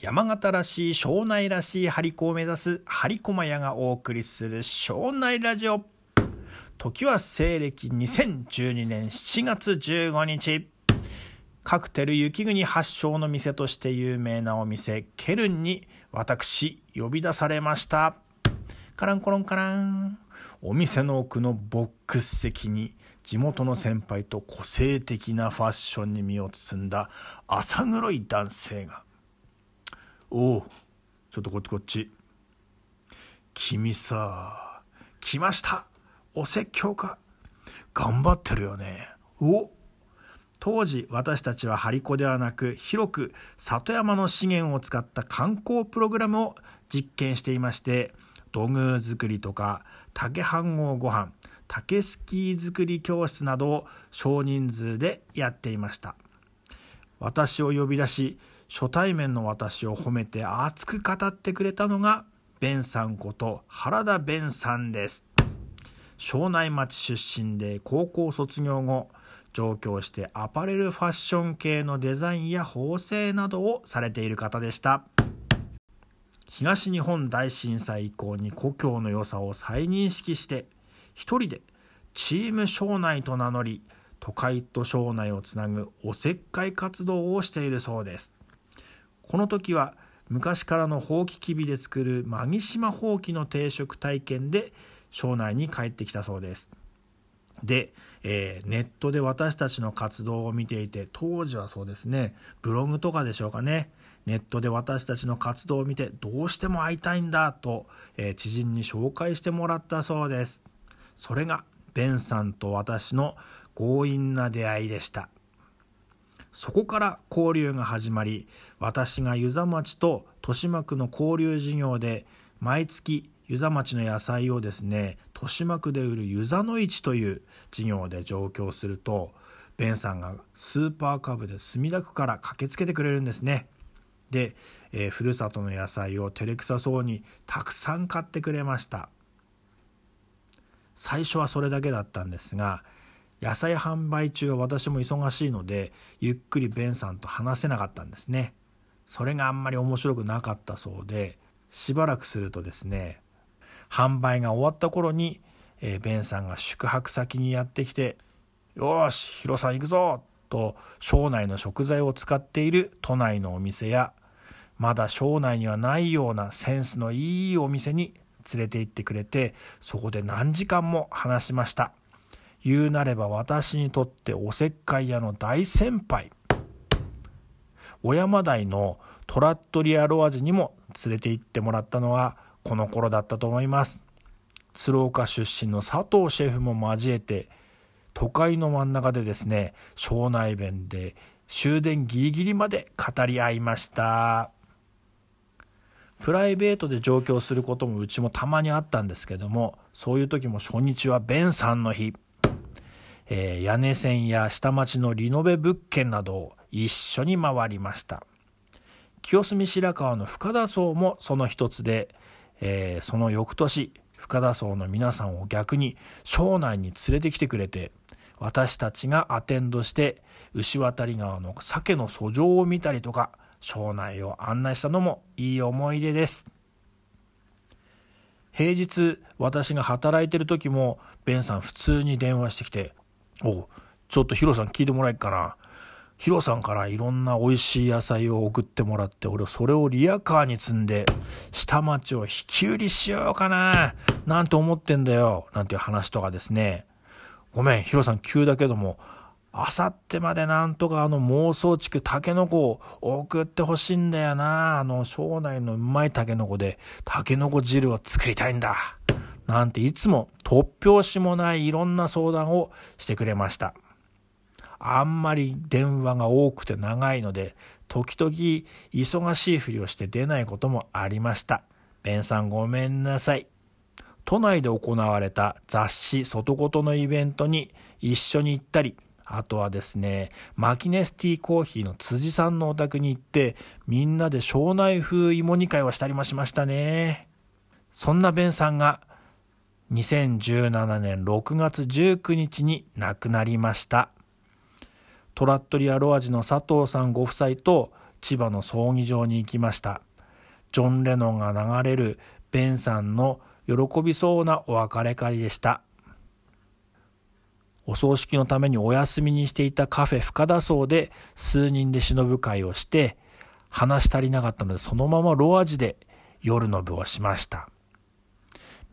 山形らしい庄内らしい張り子を目指す張り駒屋がお送りする庄内ラジオ。時は西暦2012年7月15日。カクテル雪国発祥の店として有名なお店ケルンに私呼び出されました。カランコロンカラン。お店の奥のボックス席に地元の先輩と個性的なファッションに身を包んだ浅黒い男性がおおちょっとこっちこっち。君さ来ました。お説教か。頑張ってるよね。お当時私たちは張り子ではなく広く里山の資源を使った観光プログラムを実験していまして土偶作りとか竹飯盒ご飯竹スキー作り教室などを少人数でやっていました。私を呼び出し初対面の私を褒めて熱く語ってくれたのがベンさんこと原田ベンさんです。庄内町出身で高校卒業後上京してアパレルファッション系のデザインや縫製などをされている方でした。東日本大震災以降に故郷の良さを再認識して一人でチーム庄内と名乗り都会と庄内をつなぐおせっかい活動をしているそうです。この時は昔からのほうききびで作るマギシマほうきの定食体験で庄内に帰ってきたそうです。で、えー、ネットで私たちの活動を見ていて当時はそうですね。ブログとかでしょうかね。ネットで私たちの活動を見てどうしても会いたいんだと、えー、知人に紹介してもらったそうです。それがベンさんと私の強引な出会いでした。そこから交流が始まり私が遊佐町と豊島区の交流事業で毎月遊佐町の野菜をですね豊島区で売る遊佐の市という事業で上京するとベンさんがスーパーカブで墨田区から駆けつけてくれるんですね。で、えー、ふるさとの野菜を照れくさそうにたくさん買ってくれました。最初はそれだけだったんですが野菜販売中は私も忙しいのでゆっくりベンさんと話せなかったんですねそれがあんまり面白くなかったそうでしばらくするとですね販売が終わった頃に、えー、ベンさんが宿泊先にやってきて「よしヒロさん行くぞ!」と庄内の食材を使っている都内のお店やまだ庄内にはないようなセンスのいいお店に連れて行ってくれてそこで何時間も話しました言うなれば私にとっておせっかい屋の大先輩。小山台のトラットリアロアジにも連れて行ってもらったのはこの頃だったと思います。鶴岡出身の佐藤シェフも交えて、都会の真ん中でですね、庄内弁で終電ギリギリまで語り合いました。プライベートで上京することもうちもたまにあったんですけども、そういう時も初日はベンさんの日。えー、屋根線や下町のリノベ物件などを一緒に回りました。清澄白河の深田荘もその一つで、えー、その翌年、深田荘の皆さんを逆に庄内に連れてきてくれて、私たちがアテンドして牛渡川の鮭の遡上を見たりとか、庄内を案内したのもいい思い出です。平日私が働いてる時もベンさん普通に電話してきておちょっとヒロさん聞いてもらえっかな。ヒロさんからいろんな美味しい野菜を送ってもらって、俺それをリアカーに積んで、下町を引き売りしようかな、なんて思ってんだよ、なんていう話とかですね。ごめん、ヒロさん急だけども、あさってまでなんとかあの妄想地区タケノコを送ってほしいんだよな。あの庄内のうまいタケノコでタケノコ汁を作りたいんだ。なんていつも突拍子もないいろんな相談をしてくれました。あんまり電話が多くて長いので、時々忙しいふりをして出ないこともありました。ベンさんごめんなさい。都内で行われた雑誌外事のイベントに一緒に行ったり、あとはですね、マキネスティーコーヒーの辻さんのお宅に行って、みんなで庄内風芋煮会をしたりもしましたね。そんなベンさんが2017年6月19日に亡くなりました。トラットリアロアジの佐藤さんご夫妻と千葉の葬儀場に行きました。ジョン・レノンが流れるベンさんの喜びそうなお別れ会でした。お葬式のためにお休みにしていたカフェ深田荘で数人で忍ぶ会をして、話し足りなかったのでそのままロアジで夜の部をしました。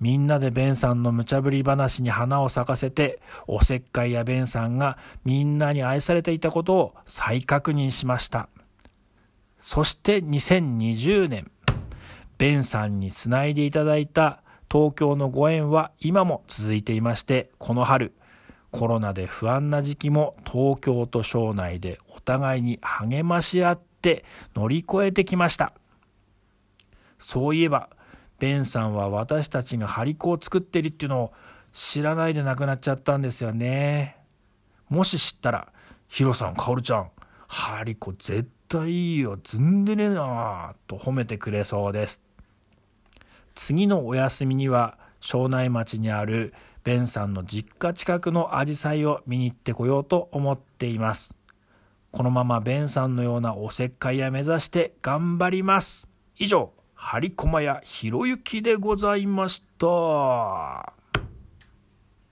みんなでベンさんの無茶ぶり話に花を咲かせて、おせっかいやベンさんがみんなに愛されていたことを再確認しました。そして2020年、ベンさんにつないでいただいた東京のご縁は今も続いていまして、この春、コロナで不安な時期も東京と省内でお互いに励まし合って乗り越えてきました。そういえば、ベンさんは私たちが張り子を作ってるっていうのを知らないで亡くなっちゃったんですよね。もし知ったら、ヒロさん、カオルちゃん、張り子絶対いいよ、ずんでねえなと褒めてくれそうです。次のお休みには、庄内町にあるベンさんの実家近くのアジサイを見に行ってこようと思っています。このままベンさんのようなおせっかい屋目指して頑張ります。以上、張駒屋ひろゆきでございました。